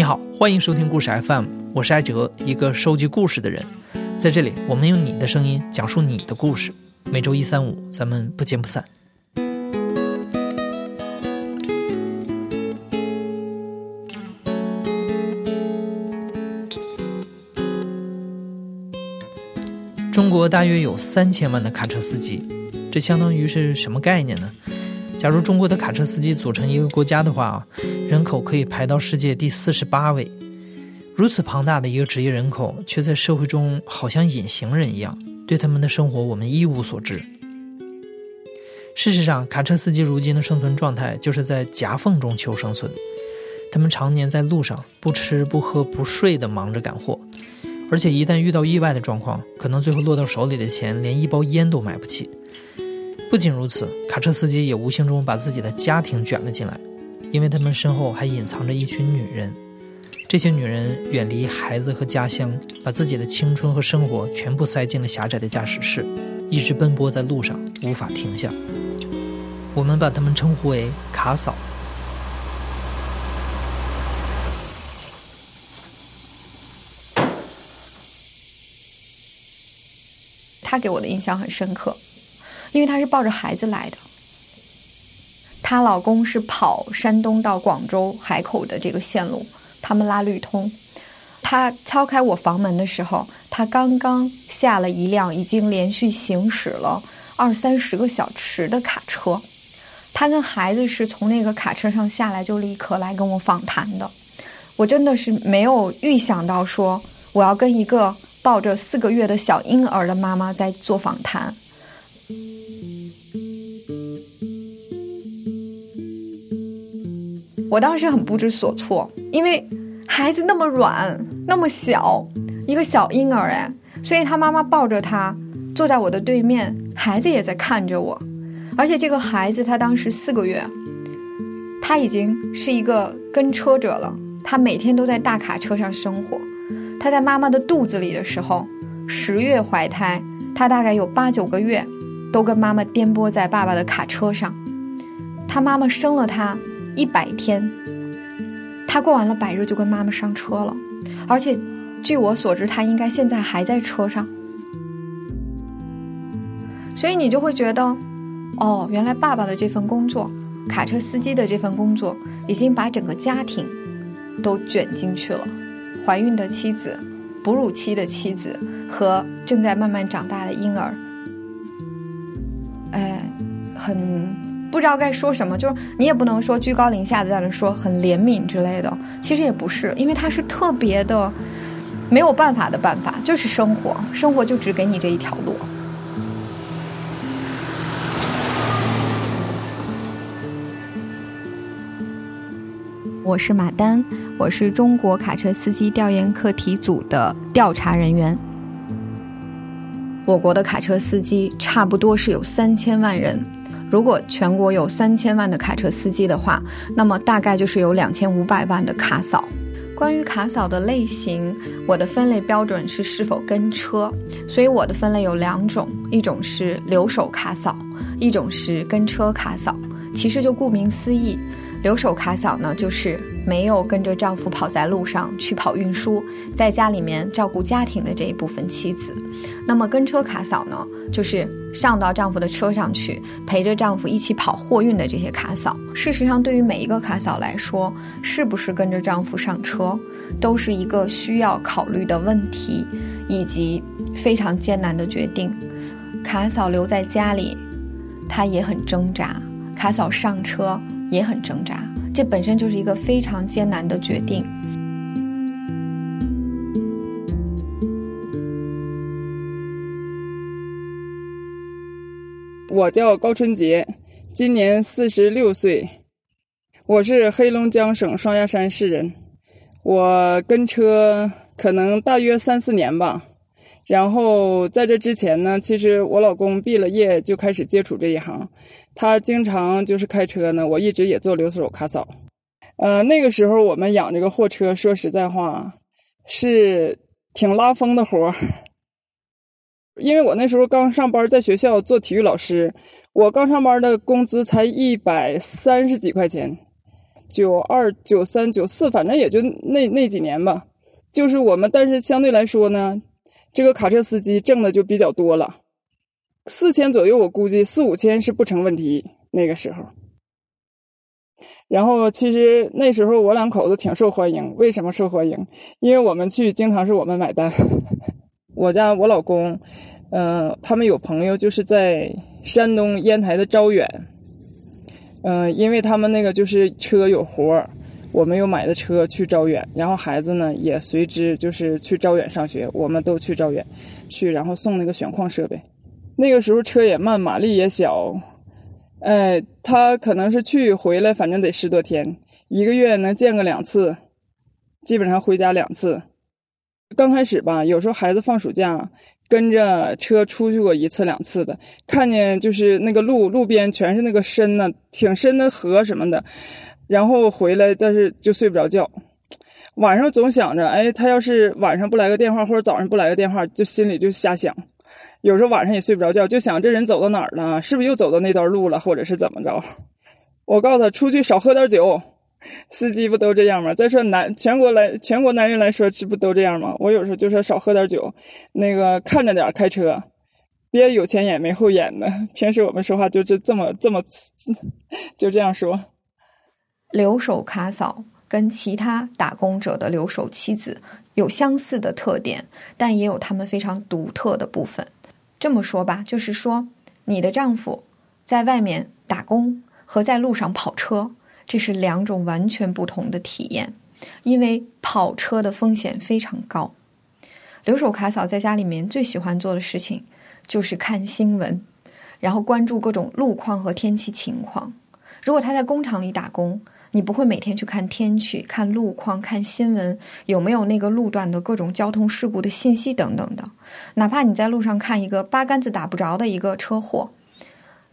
你好，欢迎收听故事 FM，我是艾哲，一个收集故事的人。在这里，我们用你的声音讲述你的故事。每周一、三、五，咱们不见不散。中国大约有三千万的卡车司机，这相当于是什么概念呢？假如中国的卡车司机组成一个国家的话啊，人口可以排到世界第四十八位。如此庞大的一个职业人口，却在社会中好像隐形人一样，对他们的生活我们一无所知。事实上，卡车司机如今的生存状态就是在夹缝中求生存。他们常年在路上不吃不喝不睡的忙着赶货，而且一旦遇到意外的状况，可能最后落到手里的钱连一包烟都买不起。不仅如此，卡车司机也无形中把自己的家庭卷了进来，因为他们身后还隐藏着一群女人。这些女人远离孩子和家乡，把自己的青春和生活全部塞进了狭窄的驾驶室，一直奔波在路上，无法停下。我们把她们称呼为“卡嫂”。她给我的印象很深刻。因为她是抱着孩子来的，她老公是跑山东到广州海口的这个线路，他们拉绿通。她敲开我房门的时候，她刚刚下了一辆已经连续行驶了二三十个小时的卡车，她跟孩子是从那个卡车上下来就立刻来跟我访谈的。我真的是没有预想到说我要跟一个抱着四个月的小婴儿的妈妈在做访谈。我当时很不知所措，因为孩子那么软，那么小，一个小婴儿哎，所以他妈妈抱着他坐在我的对面，孩子也在看着我，而且这个孩子他当时四个月，他已经是一个跟车者了，他每天都在大卡车上生活，他在妈妈的肚子里的时候，十月怀胎，他大概有八九个月，都跟妈妈颠簸在爸爸的卡车上，他妈妈生了他。一百天，他过完了百日就跟妈妈上车了，而且据我所知，他应该现在还在车上。所以你就会觉得，哦，原来爸爸的这份工作，卡车司机的这份工作，已经把整个家庭都卷进去了。怀孕的妻子、哺乳期的妻子和正在慢慢长大的婴儿，哎，很。不知道该说什么，就是你也不能说居高临下的在那说很怜悯之类的，其实也不是，因为他是特别的没有办法的办法，就是生活，生活就只给你这一条路。我是马丹，我是中国卡车司机调研课题组的调查人员。我国的卡车司机差不多是有三千万人。如果全国有三千万的卡车司机的话，那么大概就是有两千五百万的卡嫂。关于卡嫂的类型，我的分类标准是是否跟车，所以我的分类有两种，一种是留守卡嫂，一种是跟车卡嫂。其实就顾名思义。留守卡嫂呢，就是没有跟着丈夫跑在路上去跑运输，在家里面照顾家庭的这一部分妻子。那么跟车卡嫂呢，就是上到丈夫的车上去，陪着丈夫一起跑货运的这些卡嫂。事实上，对于每一个卡嫂来说，是不是跟着丈夫上车，都是一个需要考虑的问题，以及非常艰难的决定。卡嫂留在家里，她也很挣扎；卡嫂上车。也很挣扎，这本身就是一个非常艰难的决定。我叫高春杰，今年四十六岁，我是黑龙江省双鸭山市人。我跟车可能大约三四年吧。然后在这之前呢，其实我老公毕了业就开始接触这一行，他经常就是开车呢，我一直也做留守卡嫂。呃，那个时候我们养这个货车，说实在话，是挺拉风的活儿。因为我那时候刚上班，在学校做体育老师，我刚上班的工资才一百三十几块钱，九二、九三、九四，反正也就那那几年吧。就是我们，但是相对来说呢，这个卡车司机挣的就比较多了，四千左右，我估计四五千是不成问题。那个时候，然后其实那时候我两口子挺受欢迎。为什么受欢迎？因为我们去经常是我们买单。我家我老公，嗯，他们有朋友就是在山东烟台的招远，嗯，因为他们那个就是车有活儿。我们又买的车去招远，然后孩子呢也随之就是去招远上学，我们都去招远，去然后送那个选矿设备。那个时候车也慢，马力也小，哎，他可能是去回来，反正得十多天，一个月能见个两次，基本上回家两次。刚开始吧，有时候孩子放暑假，跟着车出去过一次两次的，看见就是那个路路边全是那个深呢，挺深的河什么的。然后回来，但是就睡不着觉，晚上总想着，哎，他要是晚上不来个电话，或者早上不来个电话，就心里就瞎想。有时候晚上也睡不着觉，就想这人走到哪儿了，是不是又走到那段路了，或者是怎么着？我告诉他，出去少喝点酒。司机不都这样吗？再说男全国来全国男人来说，这不都这样吗？我有时候就说少喝点酒，那个看着点开车，别有前眼没后眼的。平时我们说话就是这么这么，就这样说。留守卡嫂跟其他打工者的留守妻子有相似的特点，但也有他们非常独特的部分。这么说吧，就是说，你的丈夫在外面打工和在路上跑车，这是两种完全不同的体验。因为跑车的风险非常高。留守卡嫂在家里面最喜欢做的事情就是看新闻，然后关注各种路况和天气情况。如果他在工厂里打工，你不会每天去看天气、看路况、看新闻，有没有那个路段的各种交通事故的信息等等的。哪怕你在路上看一个八竿子打不着的一个车祸，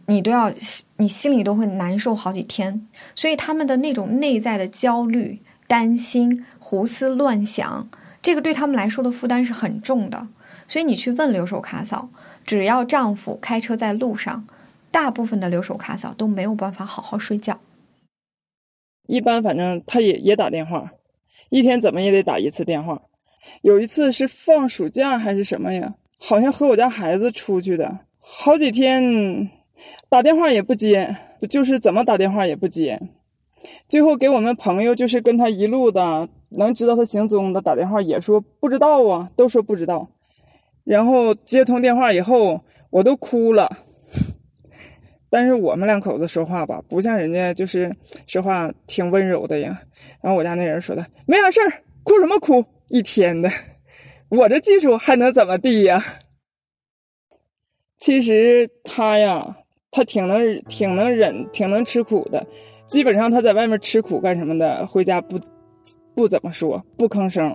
你都要，你心里都会难受好几天。所以他们的那种内在的焦虑、担心、胡思乱想，这个对他们来说的负担是很重的。所以你去问留守卡嫂，只要丈夫开车在路上，大部分的留守卡嫂都没有办法好好睡觉。一般反正他也也打电话，一天怎么也得打一次电话。有一次是放暑假还是什么呀？好像和我家孩子出去的，好几天打电话也不接，就是怎么打电话也不接。最后给我们朋友，就是跟他一路的能知道他行踪的打电话，也说不知道啊，都说不知道。然后接通电话以后，我都哭了。但是我们两口子说话吧，不像人家就是说话挺温柔的呀。然后我家那人说的没啥事儿，哭什么哭？一天的，我这技术还能怎么地呀？其实他呀，他挺能挺能忍，挺能吃苦的。基本上他在外面吃苦干什么的，回家不不怎么说，不吭声。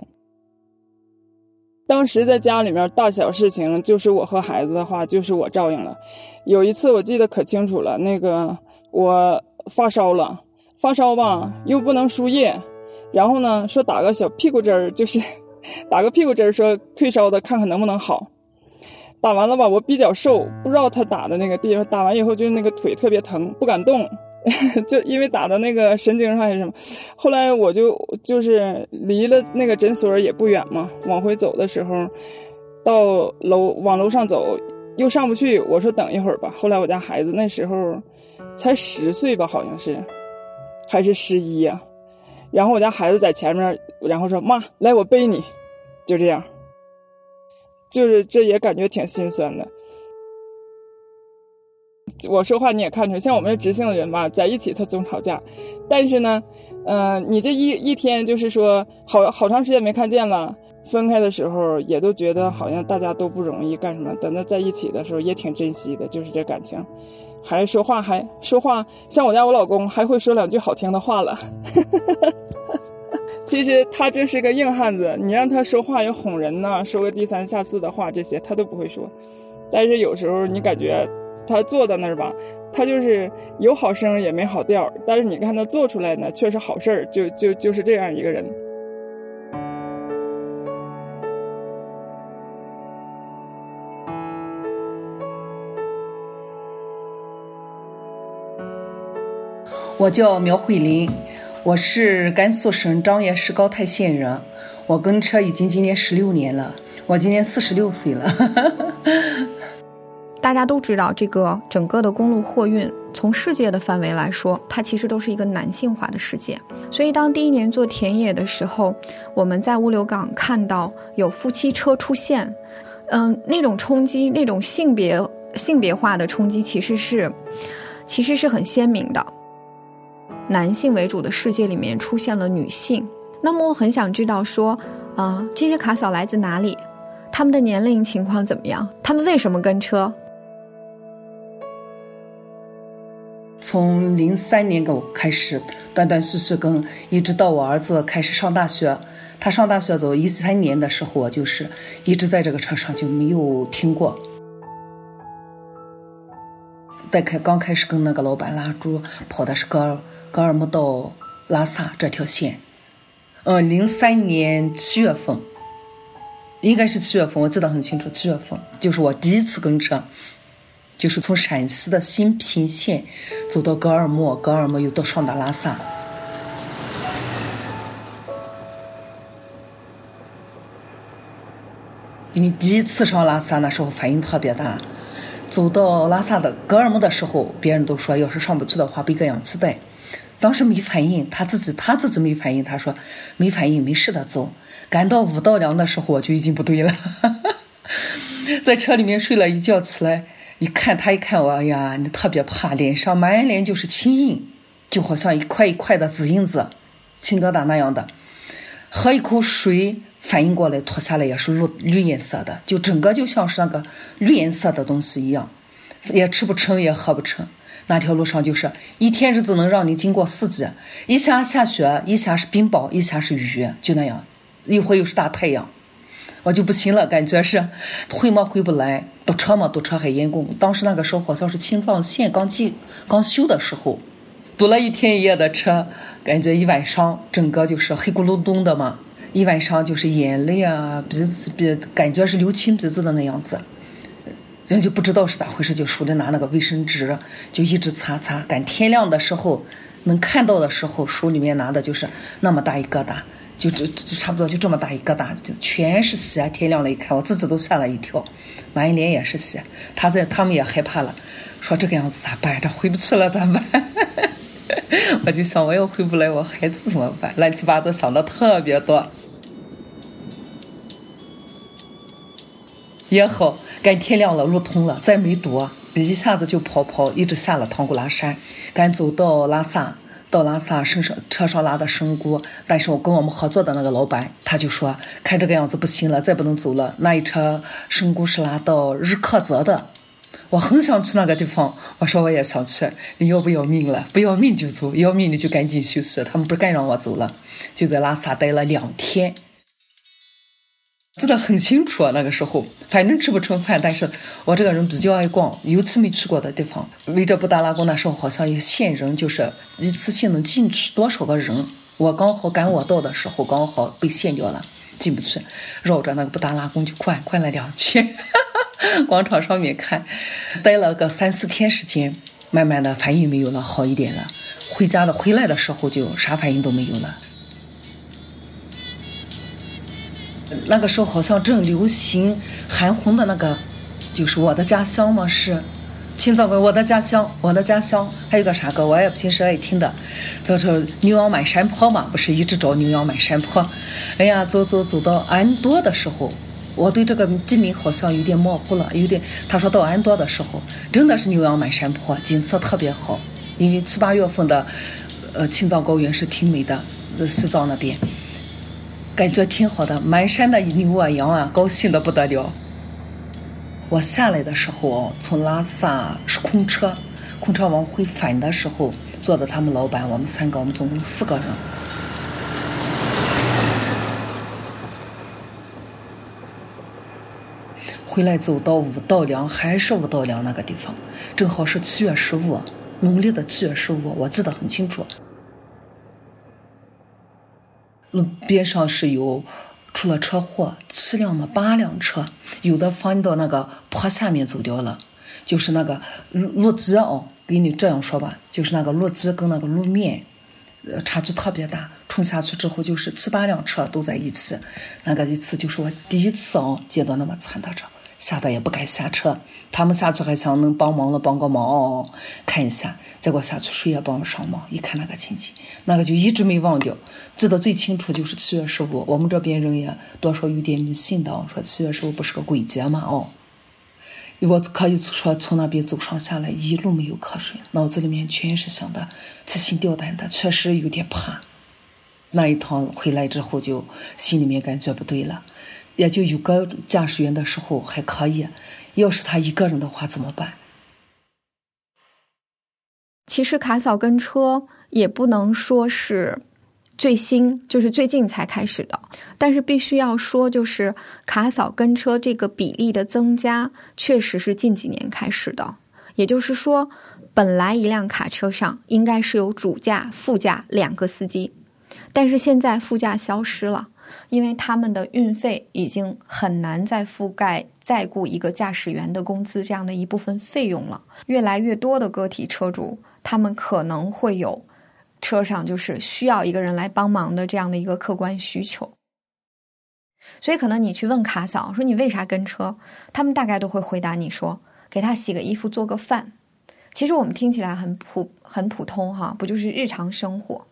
当时在家里面大小事情，就是我和孩子的话，就是我照应了。有一次我记得可清楚了，那个我发烧了，发烧吧又不能输液，然后呢说打个小屁股针儿，就是 打个屁股针儿，说退烧的，看看能不能好。打完了吧，我比较瘦，不知道他打的那个地方，打完以后就那个腿特别疼，不敢动。就因为打的那个神经上还是什么，后来我就就是离了那个诊所也不远嘛，往回走的时候，到楼往楼上走又上不去，我说等一会儿吧。后来我家孩子那时候才十岁吧，好像是还是十一呀。然后我家孩子在前面，然后说妈来我背你，就这样，就是这也感觉挺心酸的。我说话你也看出来，像我们这直性的人吧，在一起他总吵架，但是呢，嗯，你这一一天就是说好好长时间没看见了，分开的时候也都觉得好像大家都不容易干什么，等到在一起的时候也挺珍惜的，就是这感情，还说话还说话，像我家我老公还会说两句好听的话了，其实他这是个硬汉子，你让他说话要哄人呢，说个低三下四的话这些他都不会说，但是有时候你感觉。他坐在那儿吧，他就是有好声也没好调，但是你看他做出来呢，却是好事儿，就就就是这样一个人。我叫苗慧林，我是甘肃省张掖市高台县人，我跟车已经今年十六年了，我今年四十六岁了。大家都知道，这个整个的公路货运，从世界的范围来说，它其实都是一个男性化的世界。所以，当第一年做田野的时候，我们在物流港看到有夫妻车出现，嗯，那种冲击，那种性别性别化的冲击，其实是其实是很鲜明的。男性为主的世界里面出现了女性，那么我很想知道说，啊，这些卡嫂来自哪里？他们的年龄情况怎么样？他们为什么跟车？从零三年我开始断断续续跟，一直到我儿子开始上大学，他上大学走一三年的时候，我就是一直在这个车上就没有停过。在开刚开始跟那个老板拉猪跑的是格尔格尔木到拉萨这条线，呃，零三年七月份，应该是七月份，我记得很清楚，七月份就是我第一次跟车，就是从陕西的新平县走到格尔木，格尔木又到上达拉萨，因为第一次上拉萨那时候反应特别大。走到拉萨的格尔木的时候，别人都说要是上不去的话，背个氧气袋。当时没反应，他自己他自己没反应，他说没反应，没事的，走。赶到五道梁的时候，我就已经不对了，在车里面睡了一觉，起来一看他一看我，哎呀，你特别怕，脸上满脸就是青印，就好像一块一块的紫印子、青疙瘩那样的。喝一口水。反应过来，脱下来也是绿绿颜色的，就整个就像是那个绿颜色的东西一样，也吃不成，也喝不成。那条路上就是一天日子能让你经过四季，一下下雪，一下是冰雹，一下是雨，就那样，一会又是大太阳，我就不行了，感觉是回嘛回不来，堵车嘛堵车还严重。当时那个时候好像是青藏线刚进刚修的时候，堵了一天一夜的车，感觉一晚上整个就是黑咕隆咚的嘛。一晚上就是眼泪啊，鼻子鼻感觉是流青鼻子的那样子，人就不知道是咋回事，就手里拿那个卫生纸，就一直擦擦。赶天亮的时候能看到的时候，手里面拿的就是那么大一疙瘩，就就就差不多就这么大一疙瘩，就全是血。天亮了一看，我自己都吓了一跳，满脸也是血。他在他们也害怕了，说这个样子咋办？这回不去了咋办？我就想我要回不来，我孩子怎么办？乱七八糟想的特别多。也好，赶天亮了，路通了，再没堵，一下子就跑跑，一直下了唐古拉山，赶走到拉萨，到拉萨身上车上拉的生菇，但是我跟我们合作的那个老板，他就说看这个样子不行了，再不能走了，那一车生菇是拉到日喀则的，我很想去那个地方，我说我也想去，你要不要命了？不要命就走，要命你就赶紧休息，他们不敢让我走了，就在拉萨待了两天。记得很清楚啊，那个时候反正吃不成饭，但是我这个人比较爱逛，尤其没去过的地方。围着布达拉宫那时候好像有限人，就是一次性能进去多少个人。我刚好赶我到的时候，刚好被限掉了，进不去。绕着那个布达拉宫就逛逛了两圈，广场上面看，待了个三四天时间，慢慢的反应没有了，好一点了。回家的回来的时候就啥反应都没有了。那个时候好像正流行韩红的那个，就是我的家乡嘛，是青藏高我的家乡，我的家乡，还有个啥歌，我也平时爱听的，叫做牛羊满山坡嘛，不是一直找牛羊满山坡。哎呀，走走走到安多的时候，我对这个地名好像有点模糊了，有点。他说到安多的时候，真的是牛羊满山坡，景色特别好，因为七八月份的，呃，青藏高原是挺美的，西藏那边。感觉挺好的，满山的牛啊羊啊，高兴的不得了。我下来的时候，从拉萨是空车，空车往回返的时候，坐的他们老板，我们三个，我们总共四个人。回来走到五道梁，还是五道梁那个地方，正好是七月十五，农历的七月十五，我记得很清楚。路边上是有出了车祸，七辆嘛，八辆车，有的翻到那个坡下面走掉了，就是那个路路基哦，给你这样说吧，就是那个路基跟那个路面呃，差距特别大。冲下去之后，就是七八辆车都在一起，那个一次就是我第一次哦见到那么惨的车。吓得也不敢下车，他们下去还想能帮忙了帮个忙看一下，结果下去谁也帮不上忙。一看那个情景，那个就一直没忘掉，记得最清楚就是七月十五，我们这边人也多少有点迷信的，说七月十五不是个鬼节嘛哦。我可以说从那边走上下来一路没有瞌睡，脑子里面全是想的提心吊胆的，确实有点怕。那一趟回来之后就心里面感觉不对了。也就有个驾驶员的时候还可以，要是他一个人的话怎么办？其实卡嫂跟车也不能说是最新，就是最近才开始的，但是必须要说，就是卡嫂跟车这个比例的增加，确实是近几年开始的。也就是说，本来一辆卡车上应该是有主驾、副驾两个司机，但是现在副驾消失了。因为他们的运费已经很难再覆盖再雇一个驾驶员的工资这样的一部分费用了。越来越多的个体车主，他们可能会有车上就是需要一个人来帮忙的这样的一个客观需求。所以，可能你去问卡嫂说你为啥跟车，他们大概都会回答你说给他洗个衣服、做个饭。其实我们听起来很普很普通哈，不就是日常生活？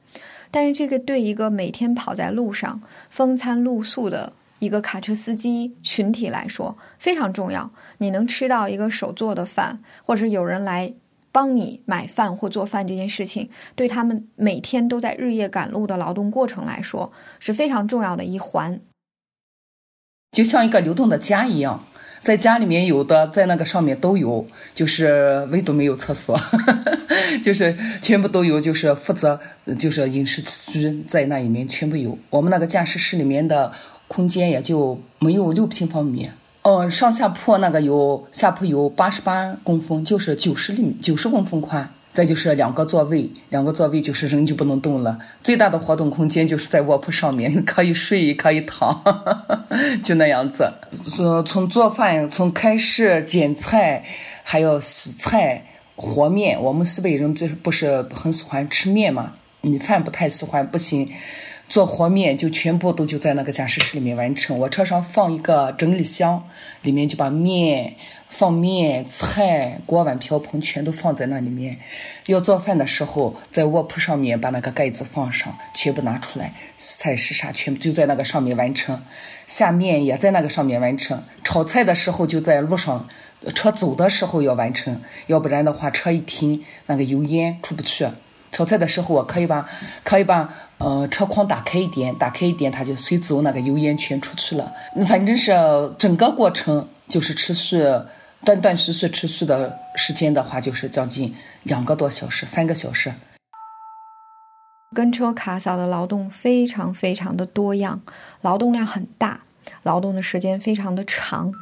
但是这个对一个每天跑在路上、风餐露宿的一个卡车司机群体来说非常重要。你能吃到一个手做的饭，或者有人来帮你买饭或做饭这件事情，对他们每天都在日夜赶路的劳动过程来说是非常重要的一环。就像一个流动的家一样。在家里面有的，在那个上面都有，就是唯独没有厕所，就是全部都有，就是负责就是饮食起居在那里面全部有。我们那个驾驶室里面的空间也就没有六平方米。嗯，上下铺那个有下铺有八十八公分，就是九十厘九十公分宽。再就是两个座位，两个座位就是人就不能动了。最大的活动空间就是在卧铺上面，可以睡，可以躺，就那样子。从从做饭，从开始剪菜，还要洗菜、和面。我们西北人就是不是很喜欢吃面嘛，米饭不太喜欢，不行。做和面就全部都就在那个驾驶室里面完成。我车上放一个整理箱，里面就把面、放面、菜、锅碗瓢盆全都放在那里面。要做饭的时候，在卧铺上面把那个盖子放上，全部拿出来，菜是啥全部就在那个上面完成。下面也在那个上面完成。炒菜的时候就在路上，车走的时候要完成，要不然的话车一停，那个油烟出不去。炒菜的时候，我可以把 可以把呃车筐打开一点，打开一点，它就随走，那个油烟全出去了。反正是整个过程就是持续断断续续持续的时间的话，就是将近两个多小时，三个小时。跟车卡嫂的劳动非常非常的多样，劳动量很大，劳动的时间非常的长。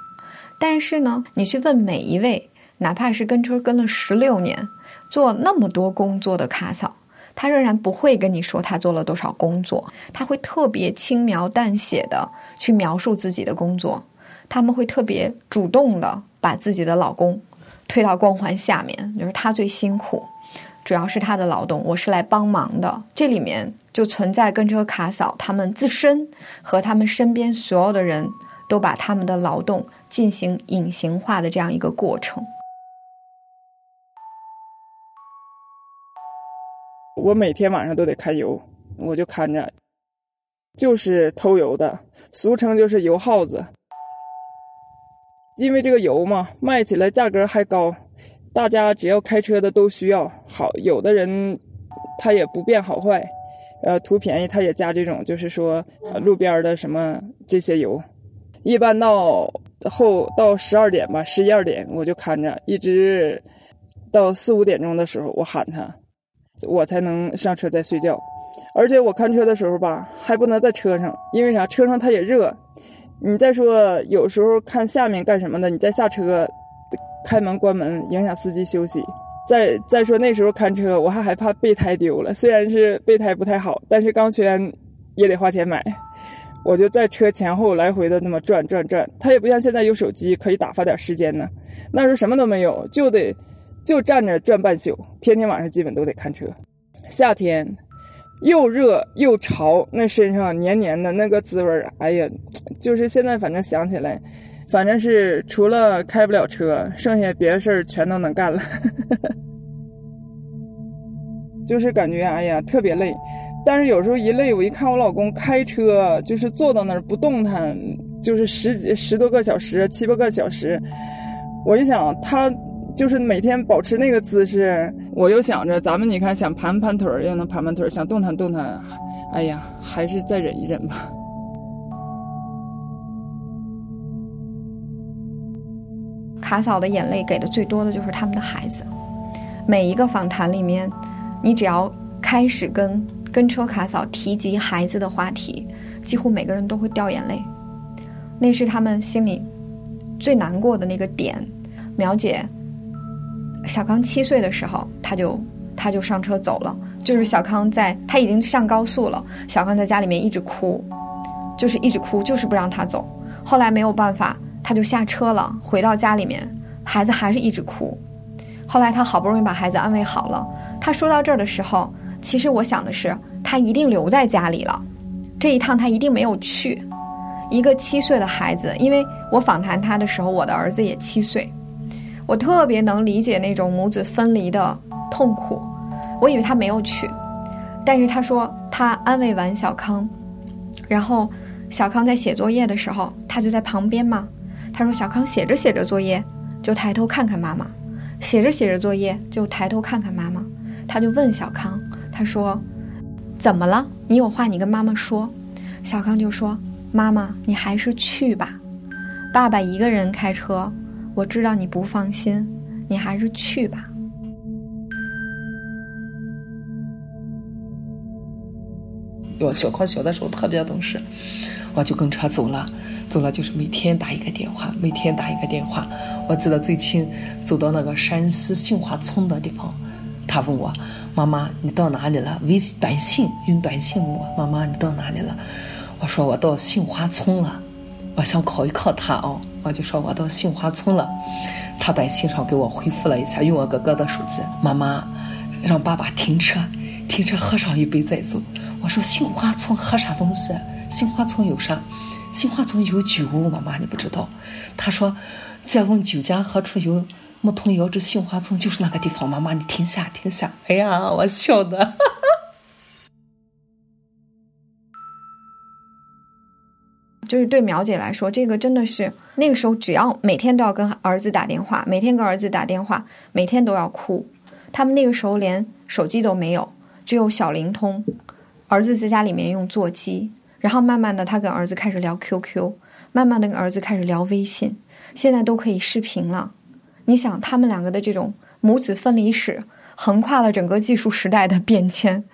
但是呢，你去问每一位，哪怕是跟车跟了十六年。做那么多工作的卡嫂，他仍然不会跟你说他做了多少工作，他会特别轻描淡写的去描述自己的工作。他们会特别主动的把自己的老公推到光环下面，就是他最辛苦，主要是他的劳动，我是来帮忙的。这里面就存在跟车卡嫂他们自身和他们身边所有的人都把他们的劳动进行隐形化的这样一个过程。我每天晚上都得看油，我就看着，就是偷油的，俗称就是油耗子。因为这个油嘛，卖起来价格还高，大家只要开车的都需要。好，有的人他也不变好坏，呃，图便宜他也加这种，就是说路边的什么这些油。一般到后到十二点吧，十一二点我就看着，一直到四五点钟的时候，我喊他。我才能上车再睡觉，而且我看车的时候吧，还不能在车上，因为啥？车上它也热。你再说有时候看下面干什么的，你再下车，开门关门影响司机休息。再再说那时候看车，我还害怕备胎丢了，虽然是备胎不太好，但是钢圈也得花钱买。我就在车前后来回的那么转转转，它也不像现在有手机可以打发点时间呢，那时候什么都没有，就得。就站着转半宿，天天晚上基本都得看车。夏天，又热又潮，那身上黏黏的那个滋味儿，哎呀，就是现在反正想起来，反正是除了开不了车，剩下别的事儿全都能干了。就是感觉哎呀特别累，但是有时候一累，我一看我老公开车，就是坐到那儿不动弹，就是十几十多个小时，七八个小时，我就想他。就是每天保持那个姿势，我又想着咱们，你看想盘盘腿儿，又能盘盘腿儿，想动弹动弹，哎呀，还是再忍一忍吧。卡嫂的眼泪给的最多的就是他们的孩子，每一个访谈里面，你只要开始跟跟车卡嫂提及孩子的话题，几乎每个人都会掉眼泪，那是他们心里最难过的那个点。苗姐。小康七岁的时候，他就他就上车走了。就是小康在他已经上高速了，小康在家里面一直哭，就是一直哭，就是不让他走。后来没有办法，他就下车了，回到家里面，孩子还是一直哭。后来他好不容易把孩子安慰好了。他说到这儿的时候，其实我想的是，他一定留在家里了，这一趟他一定没有去。一个七岁的孩子，因为我访谈他的时候，我的儿子也七岁。我特别能理解那种母子分离的痛苦，我以为他没有去，但是他说他安慰完小康，然后小康在写作业的时候，他就在旁边嘛。他说小康写着写着作业就抬头看看妈妈，写着写着作业就抬头看看妈妈。他就问小康，他说怎么了？你有话你跟妈妈说。小康就说妈妈，你还是去吧，爸爸一个人开车。我知道你不放心，你还是去吧。我小康小的时候特别懂事，我就跟车走了，走了就是每天打一个电话，每天打一个电话。我记得最清走到那个山西杏花村的地方，他问我：“妈妈，你到哪里了？”微短信用短信问我：“妈妈，你到哪里了？”我说：“我到杏花村了。”我想考一考他哦。我就说我到杏花村了，他短信上给我回复了一下，用我哥哥的手机。妈妈，让爸爸停车，停车喝上一杯再走。我说杏花村喝啥东西？杏花村有啥？杏花村有酒，妈妈你不知道。他说，借问酒家何处有？牧童遥指杏花村就是那个地方。妈妈你停下，停下。哎呀，我笑的。就是对苗姐来说，这个真的是那个时候，只要每天都要跟儿子打电话，每天跟儿子打电话，每天都要哭。他们那个时候连手机都没有，只有小灵通。儿子在家里面用座机，然后慢慢的他跟儿子开始聊 QQ，慢慢的跟儿子开始聊微信，现在都可以视频了。你想，他们两个的这种母子分离史，横跨了整个技术时代的变迁。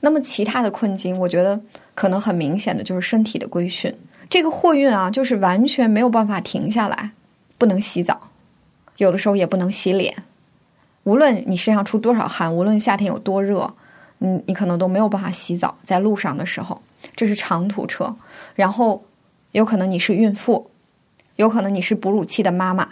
那么其他的困境，我觉得可能很明显的就是身体的规训。这个货运啊，就是完全没有办法停下来，不能洗澡，有的时候也不能洗脸。无论你身上出多少汗，无论夏天有多热，嗯，你可能都没有办法洗澡。在路上的时候，这是长途车，然后有可能你是孕妇，有可能你是哺乳期的妈妈，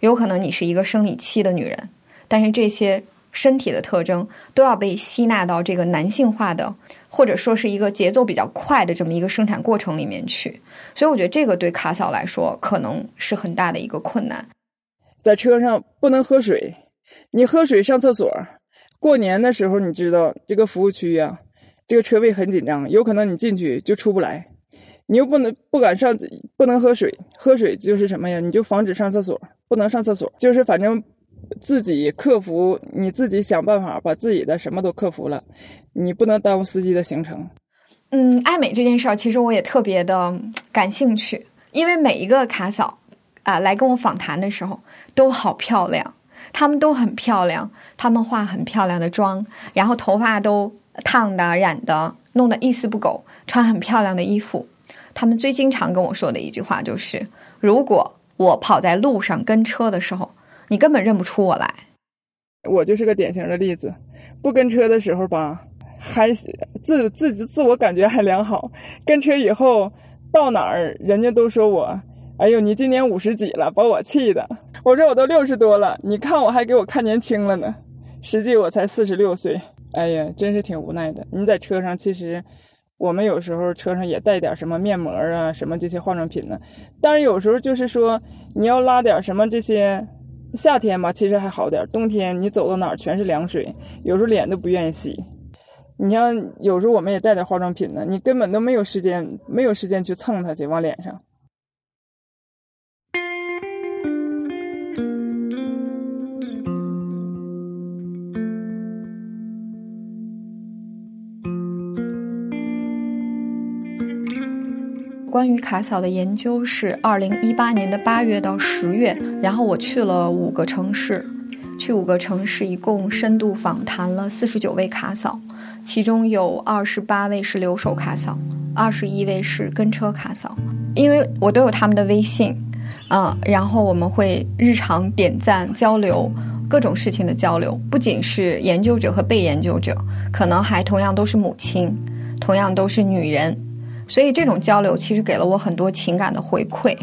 有可能你是一个生理期的女人，但是这些。身体的特征都要被吸纳到这个男性化的，或者说是一个节奏比较快的这么一个生产过程里面去，所以我觉得这个对卡嫂来说可能是很大的一个困难。在车上不能喝水，你喝水上厕所。过年的时候，你知道这个服务区呀，这个车位很紧张，有可能你进去就出不来，你又不能不敢上，不能喝水，喝水就是什么呀？你就防止上厕所，不能上厕所，就是反正。自己克服，你自己想办法把自己的什么都克服了，你不能耽误司机的行程。嗯，爱美这件事儿，其实我也特别的感兴趣，因为每一个卡嫂啊来跟我访谈的时候都好漂亮，她们都很漂亮，她们化很漂亮的妆，然后头发都烫的、染的，弄得一丝不苟，穿很漂亮的衣服。她们最经常跟我说的一句话就是：如果我跑在路上跟车的时候。你根本认不出我来，我就是个典型的例子。不跟车的时候吧，还自自己自我感觉还良好；跟车以后，到哪儿人家都说我：“哎呦，你今年五十几了，把我气的。”我说：“我都六十多了，你看我还给我看年轻了呢。”实际我才四十六岁。哎呀，真是挺无奈的。你在车上，其实我们有时候车上也带点什么面膜啊，什么这些化妆品呢。但是有时候就是说，你要拉点什么这些，夏天吧，其实还好点；冬天你走到哪全是凉水，有时候脸都不愿意洗。你像有时候我们也带点化妆品呢，你根本都没有时间，没有时间去蹭它去往脸上。关于卡嫂的研究是二零一八年的八月到十月，然后我去了五个城市，去五个城市一共深度访谈了四十九位卡嫂，其中有二十八位是留守卡嫂，二十一位是跟车卡嫂，因为我都有他们的微信，嗯，然后我们会日常点赞交流各种事情的交流，不仅是研究者和被研究者，可能还同样都是母亲，同样都是女人。所以这种交流其实给了我很多情感的回馈，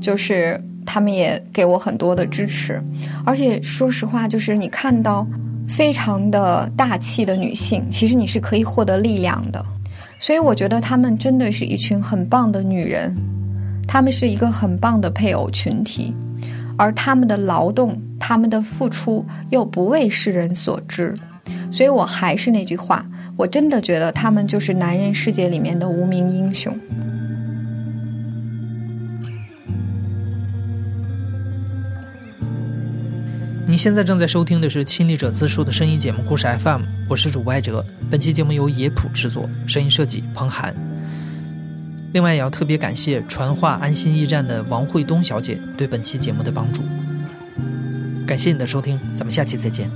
就是他们也给我很多的支持，而且说实话，就是你看到非常的大气的女性，其实你是可以获得力量的。所以我觉得她们真的是一群很棒的女人，她们是一个很棒的配偶群体，而她们的劳动、她们的付出又不为世人所知。所以我还是那句话。我真的觉得他们就是男人世界里面的无名英雄。你现在正在收听的是亲历者自述的声音节目《故事 FM》，我是主播艾哲。本期节目由野谱制作，声音设计彭涵。另外，也要特别感谢传话安心驿站的王慧东小姐对本期节目的帮助。感谢你的收听，咱们下期再见。